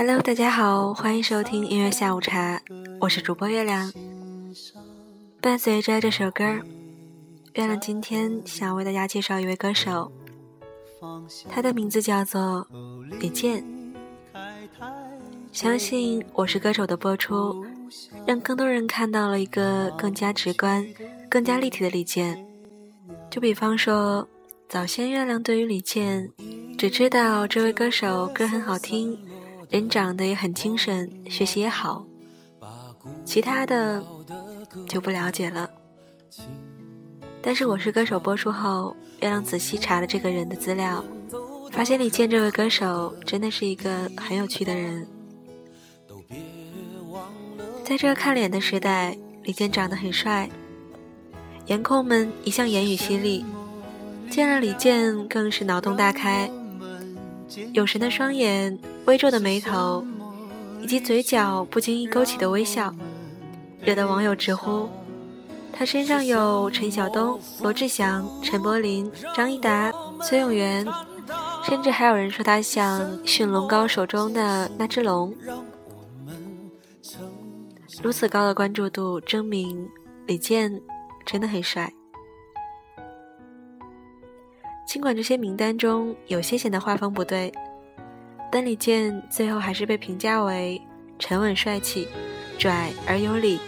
Hello，大家好，欢迎收听音乐下午茶，我是主播月亮。伴随着这首歌，月亮今天想为大家介绍一位歌手，他的名字叫做李健。相信我是歌手的播出，让更多人看到了一个更加直观、更加立体的李健。就比方说，早先月亮对于李健。只知道这位歌手歌很好听，人长得也很精神，学习也好，其他的就不了解了。但是我是歌手播出后，月亮仔细查了这个人的资料，发现李健这位歌手真的是一个很有趣的人。在这个看脸的时代，李健长得很帅，颜控们一向言语犀利，见了李健更是脑洞大开。有神的双眼，微皱的眉头，以及嘴角不经意勾起的微笑，惹得网友直呼他身上有陈晓东、罗志祥、陈柏霖、张一达、崔永元，甚至还有人说他像驯龙高手中的那只龙。如此高的关注度，证明李健真的很帅。尽管这些名单中有些显得画风不对，但李健最后还是被评价为沉稳帅气、拽而有礼。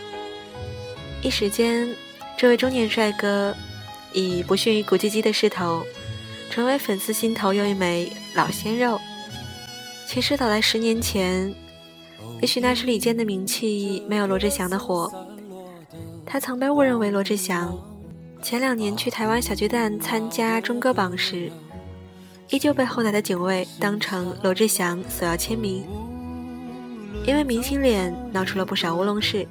一时间，这位中年帅哥以不逊于古巨基的势头，成为粉丝心头又一枚老鲜肉。其实早在十年前，也许那时李健的名气没有罗志祥的火，他曾被误认为罗志祥。前两年去台湾小巨蛋参加中歌榜时，依旧被后台的警卫当成罗志祥索要签名，因为明星脸闹出了不少乌龙事。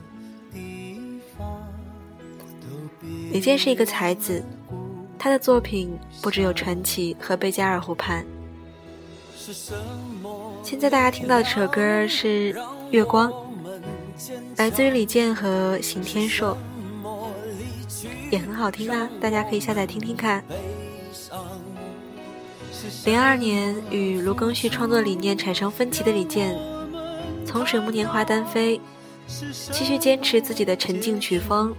李健是一个才子，他的作品不只有《传奇》和《贝加尔湖畔》。现在大家听到的这首歌是《月光》，来自于李健和邢天硕。也很好听啊，大家可以下载听听看。零二年与卢庚戌创作理念产生分歧的李健，从《水木年华》单飞，继续坚持自己的沉静曲风，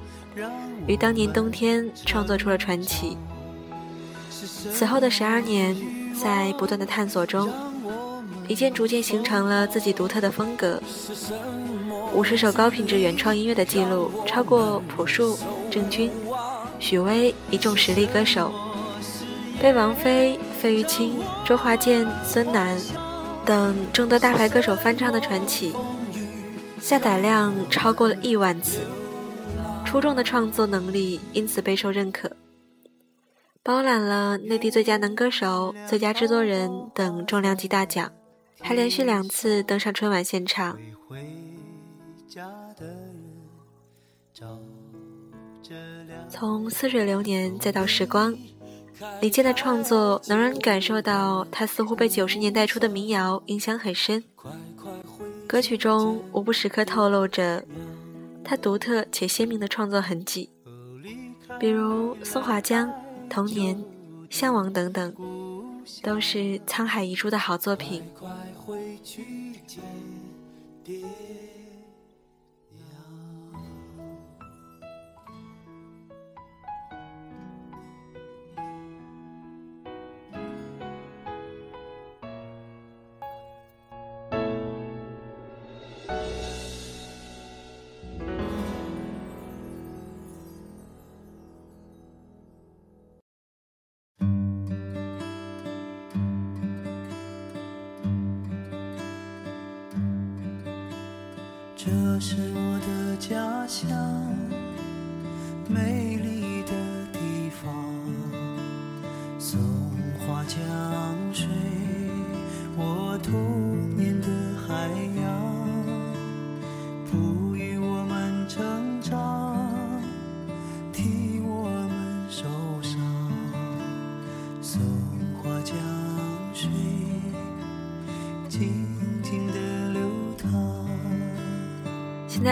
于当年冬天创作出了《传奇》。此后的十二年，在不断的探索中，李健逐渐形成了自己独特的风格。五十首高品质原创音乐的记录，超过朴树、郑钧。许巍一众实力歌手，被王菲、费玉清、周华健、孙楠等众多大牌歌手翻唱的传奇，下载量超过了亿万次。出众的创作能力因此备受认可，包揽了内地最佳男歌手、最佳制作人等重量级大奖，还连续两次登上春晚现场。回家的人找从似水流年再到时光，李健的创作能让你感受到他似乎被九十年代初的民谣影响很深。歌曲中无不时刻透露着他独特且鲜明的创作痕迹，比如《松花江》《童年》《向往》等等，都是沧海遗珠的好作品。这是我的家乡，美丽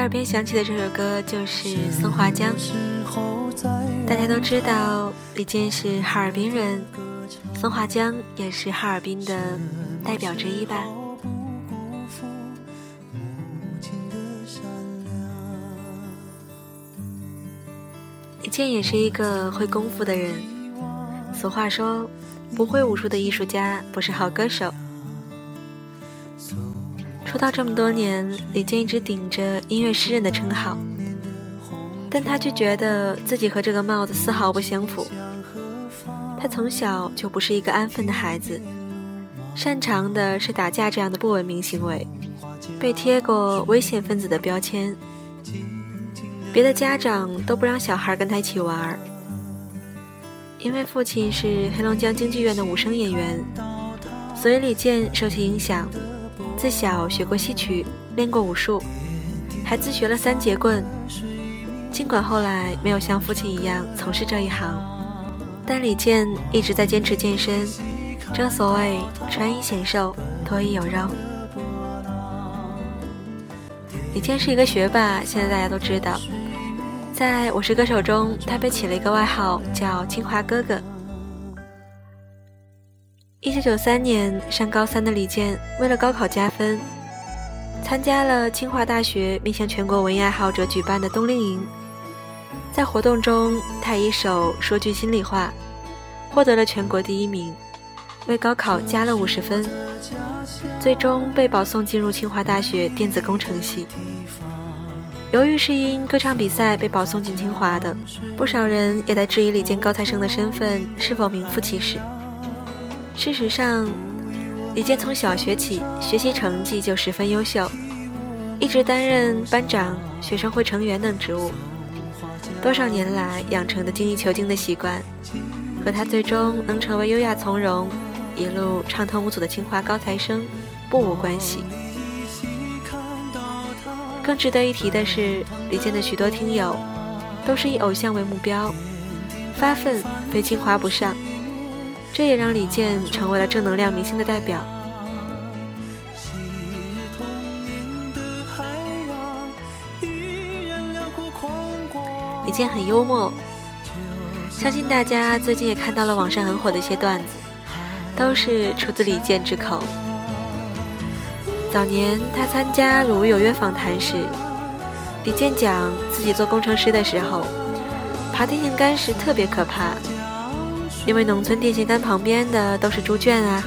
耳边响起的这首歌就是《松花江》。大家都知道，李健是哈尔滨人，松花江也是哈尔滨的代表之一吧。李健也是一个会功夫的人。俗话说，不会武术的艺术家不是好歌手。出道这么多年，李健一直顶着音乐诗人的称号，但他却觉得自己和这个帽子丝毫不相符。他从小就不是一个安分的孩子，擅长的是打架这样的不文明行为，被贴过危险分子的标签。别的家长都不让小孩跟他一起玩，因为父亲是黑龙江京剧院的武生演员，所以李健受其影响，自小学过戏曲，练过武术，还自学了三节棍。尽管后来没有像父亲一样从事这一行，但李健一直在坚持健身。正所谓穿衣显瘦，脱衣有肉。李健是一个学霸，现在大家都知道。在我是歌手中，他被起了一个外号，叫“清华哥哥”。一九九三年上高三的李健，为了高考加分，参加了清华大学面向全国文艺爱好者举办的冬令营。在活动中，他一首《说句心里话》获得了全国第一名，为高考加了五十分，最终被保送进入清华大学电子工程系。由于是因歌唱比赛被保送进清华的，不少人也在质疑李健高材生的身份是否名副其实。事实上，李健从小学起学习成绩就十分优秀，一直担任班长、学生会成员等职务，多少年来养成的精益求精的习惯，和他最终能成为优雅从容、一路畅通无阻的清华高材生不无关系。更值得一提的是，李健的许多听友都是以偶像为目标，发奋非清华不上，这也让李健成为了正能量明星的代表。李健很幽默，相信大家最近也看到了网上很火的一些段子，都是出自李健之口。早年他参加《鲁豫有约》访谈时，李健讲自己做工程师的时候，爬电线杆时特别可怕，因为农村电线杆旁边的都是猪圈啊，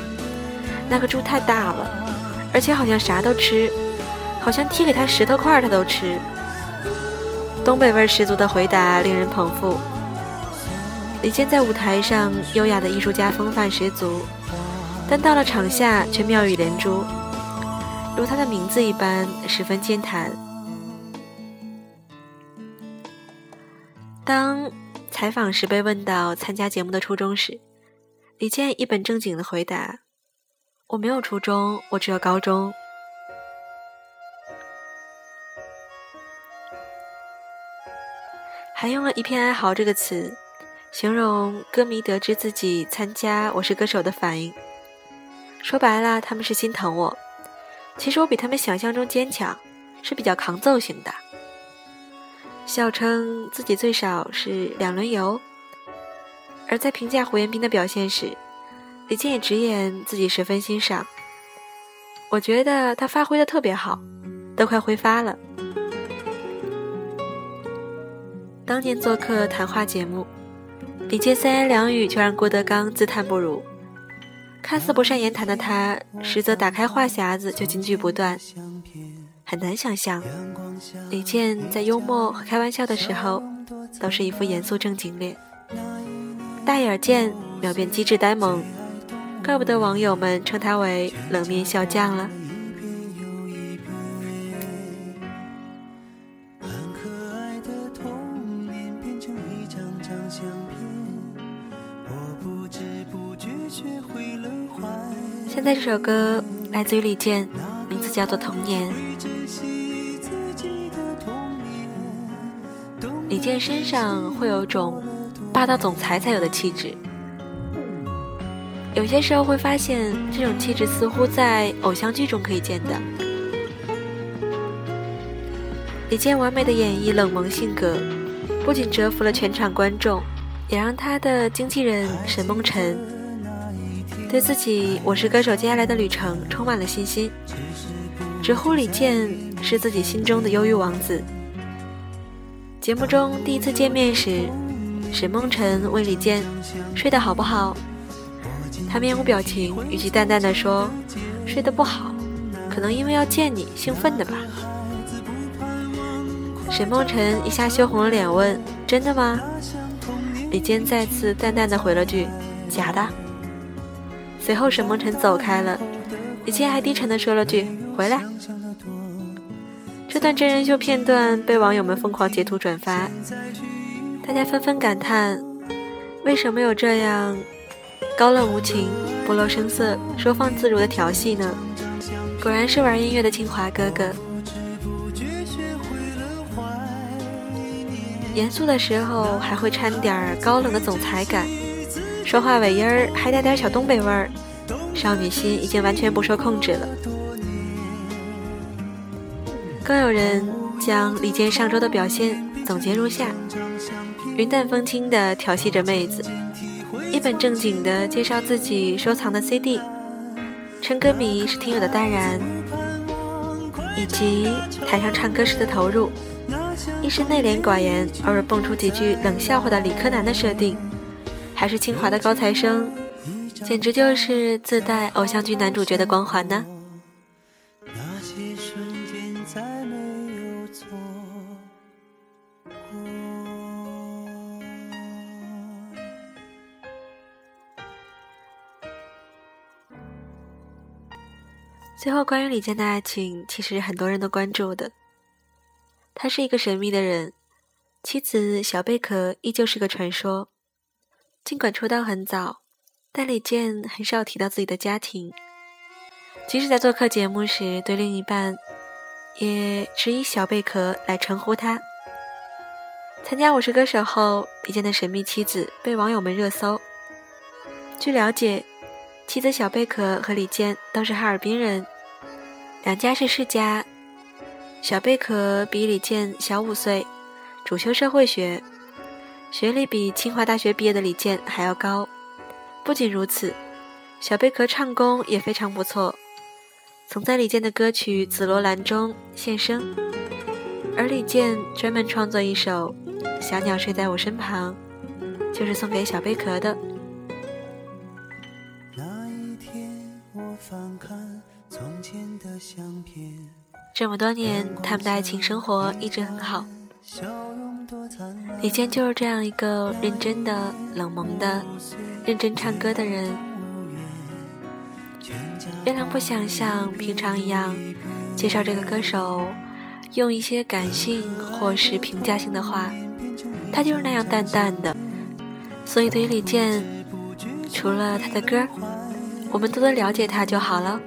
那个猪太大了，而且好像啥都吃，好像踢给他石头块他都吃。东北味十足的回答令人捧腹。李健在舞台上优雅的艺术家风范十足，但到了场下却妙语连珠。如他的名字一般，十分健谈。当采访时被问到参加节目的初衷时，李健一本正经的回答：“我没有初中，我只有高中。”还用了一片哀嚎这个词，形容歌迷得知自己参加《我是歌手》的反应。说白了，他们是心疼我。其实我比他们想象中坚强，是比较抗揍型的。笑称自己最少是两轮游。而在评价胡彦斌的表现时，李健也直言自己十分欣赏。我觉得他发挥的特别好，都快挥发了。当年做客谈话节目，李健三言两语就让郭德纲自叹不如。看似不善言谈的他，实则打开话匣子就金句不断。很难想象，李健在幽默和开玩笑的时候，都是一副严肃正经脸。大眼见，秒变机智呆萌，怪不得网友们称他为冷面笑匠了。现在这首歌来自于李健，名字叫做《童年》。李健身上会有种霸道总裁才有的气质，有些时候会发现这种气质似乎在偶像剧中可以见到。李健完美的演绎冷萌性格，不仅折服了全场观众，也让他的经纪人沈梦辰。对自己《我是歌手》接下来的旅程充满了信心，直呼李健是自己心中的忧郁王子。节目中第一次见面时，沈梦辰问李健：“睡得好不好？”他面无表情，语气淡淡的说：“睡得不好，可能因为要见你，兴奋的吧。”沈梦辰一下羞红了脸，问：“真的吗？”李健再次淡淡的回了句：“假的。”随后沈梦辰走开了，李健还低沉的说了句：“回来。”这段真人秀片段被网友们疯狂截图转发，大家纷纷感叹：为什么有这样高冷无情、不露声色、收放自如的调戏呢？果然是玩音乐的清华哥哥。严肃的时候还会掺点高冷的总裁感，说话尾音儿还带点小东北味儿，少女心已经完全不受控制了。更有人将李健上周的表现总结如下：云淡风轻地调戏着妹子，一本正经地介绍自己收藏的 CD，称歌迷是听友的淡然，以及台上唱歌时的投入，一是内敛寡言，偶尔蹦出几句冷笑话的理科男的设定，还是清华的高材生，简直就是自带偶像剧男主角的光环呢。最后，关于李健的爱情，其实很多人都关注的。他是一个神秘的人，妻子小贝壳依旧是个传说。尽管出道很早，但李健很少提到自己的家庭。即使在做客节目时，对另一半也只以小贝壳来称呼他。参加《我是歌手》后，李健的神秘妻子被网友们热搜。据了解，妻子小贝壳和李健都是哈尔滨人。两家是世家，小贝壳比李健小五岁，主修社会学，学历比清华大学毕业的李健还要高。不仅如此，小贝壳唱功也非常不错，曾在李健的歌曲《紫罗兰》中现声。而李健专门创作一首《小鸟睡在我身旁》，就是送给小贝壳的。这么多年，他们的爱情生活一直很好。李健就是这样一个认真的、冷萌的、认真唱歌的人。月亮不想像平常一样介绍这个歌手，用一些感性或是评价性的话，他就是那样淡淡的。所以对于李健，除了他的歌，我们多多了解他就好了。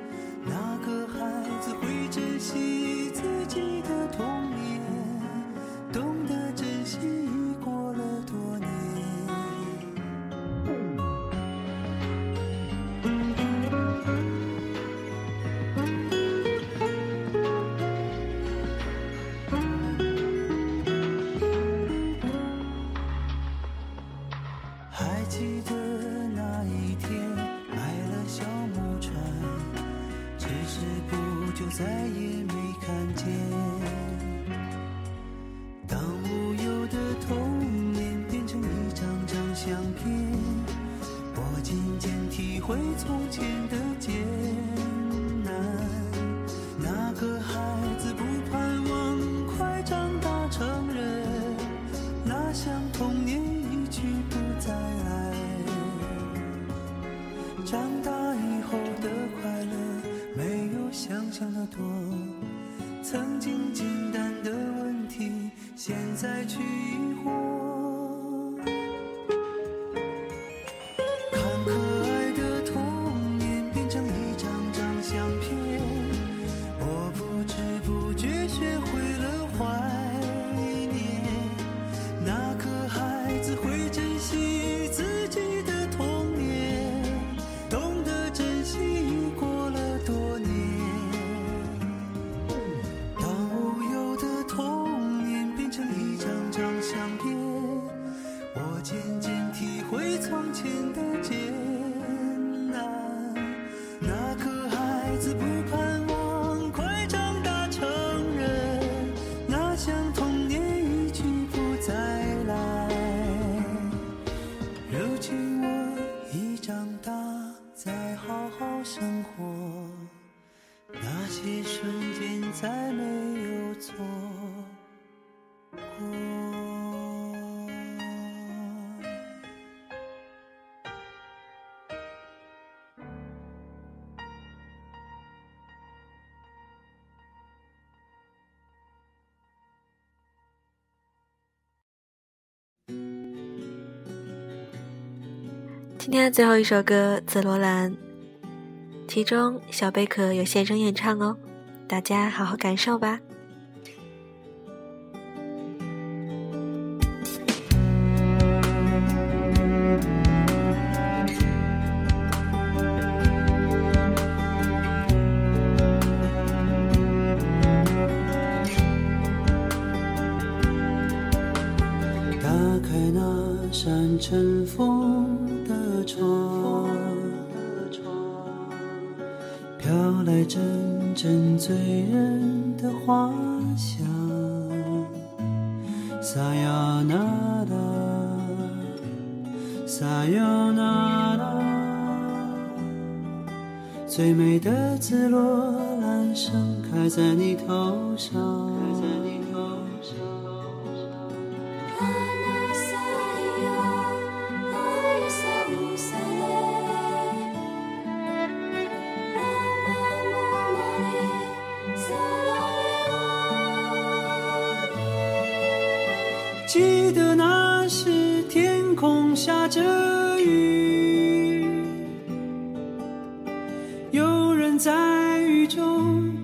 回从前的今天的最后一首歌《紫罗兰》，其中小贝壳有现身演唱哦，大家好好感受吧。呀那拉，撒呀那拉，最美的紫罗兰盛开在你头上。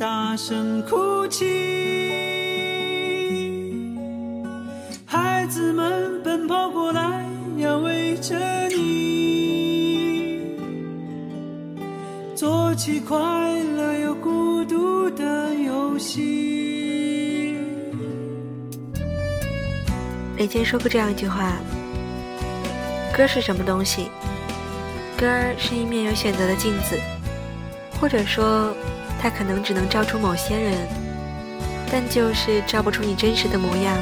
大声哭泣，孩子们奔跑过来要围着你，做起快乐又孤独的游戏。李健说过这样一句话：“歌是什么东西？歌是一面有选择的镜子，或者说，它可能只能照出某些人，但就是照不出你真实的模样。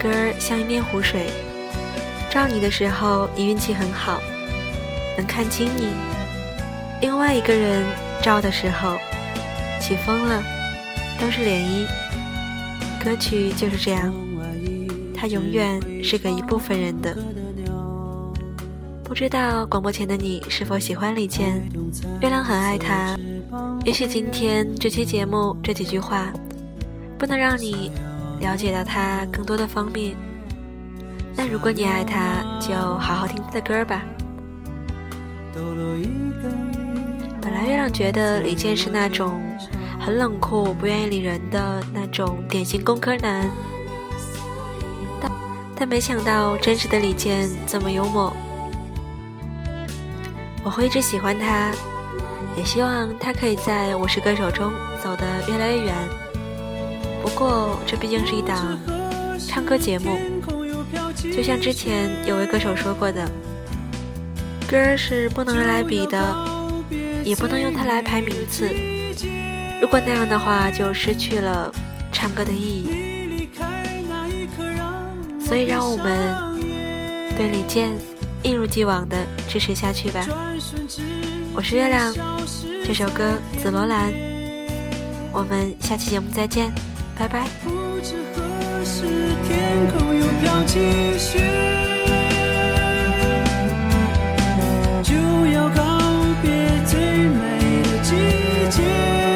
歌儿像一面湖水，照你的时候，你运气很好，能看清你；另外一个人照的时候，起风了，都是涟漪。歌曲就是这样。”它永远是给一部分人的。不知道广播前的你是否喜欢李健？月亮很爱他。也许今天这期节目这几句话，不能让你了解到他更多的方面。那如果你爱他，就好好听他的歌吧。本来月亮觉得李健是那种很冷酷、不愿意理人的那种典型工科男。但没想到，真实的李健这么幽默。我会一直喜欢他，也希望他可以在我是歌手中走得越来越远。不过，这毕竟是一档唱歌节目，就像之前有位歌手说过的，歌是不能用来比的，也不能用它来排名次。如果那样的话，就失去了唱歌的意义。所以，让我们对李健一如既往的支持下去吧。我是月亮，这首歌《紫罗兰》，我们下期节目再见，拜拜。就要告别最美的季节。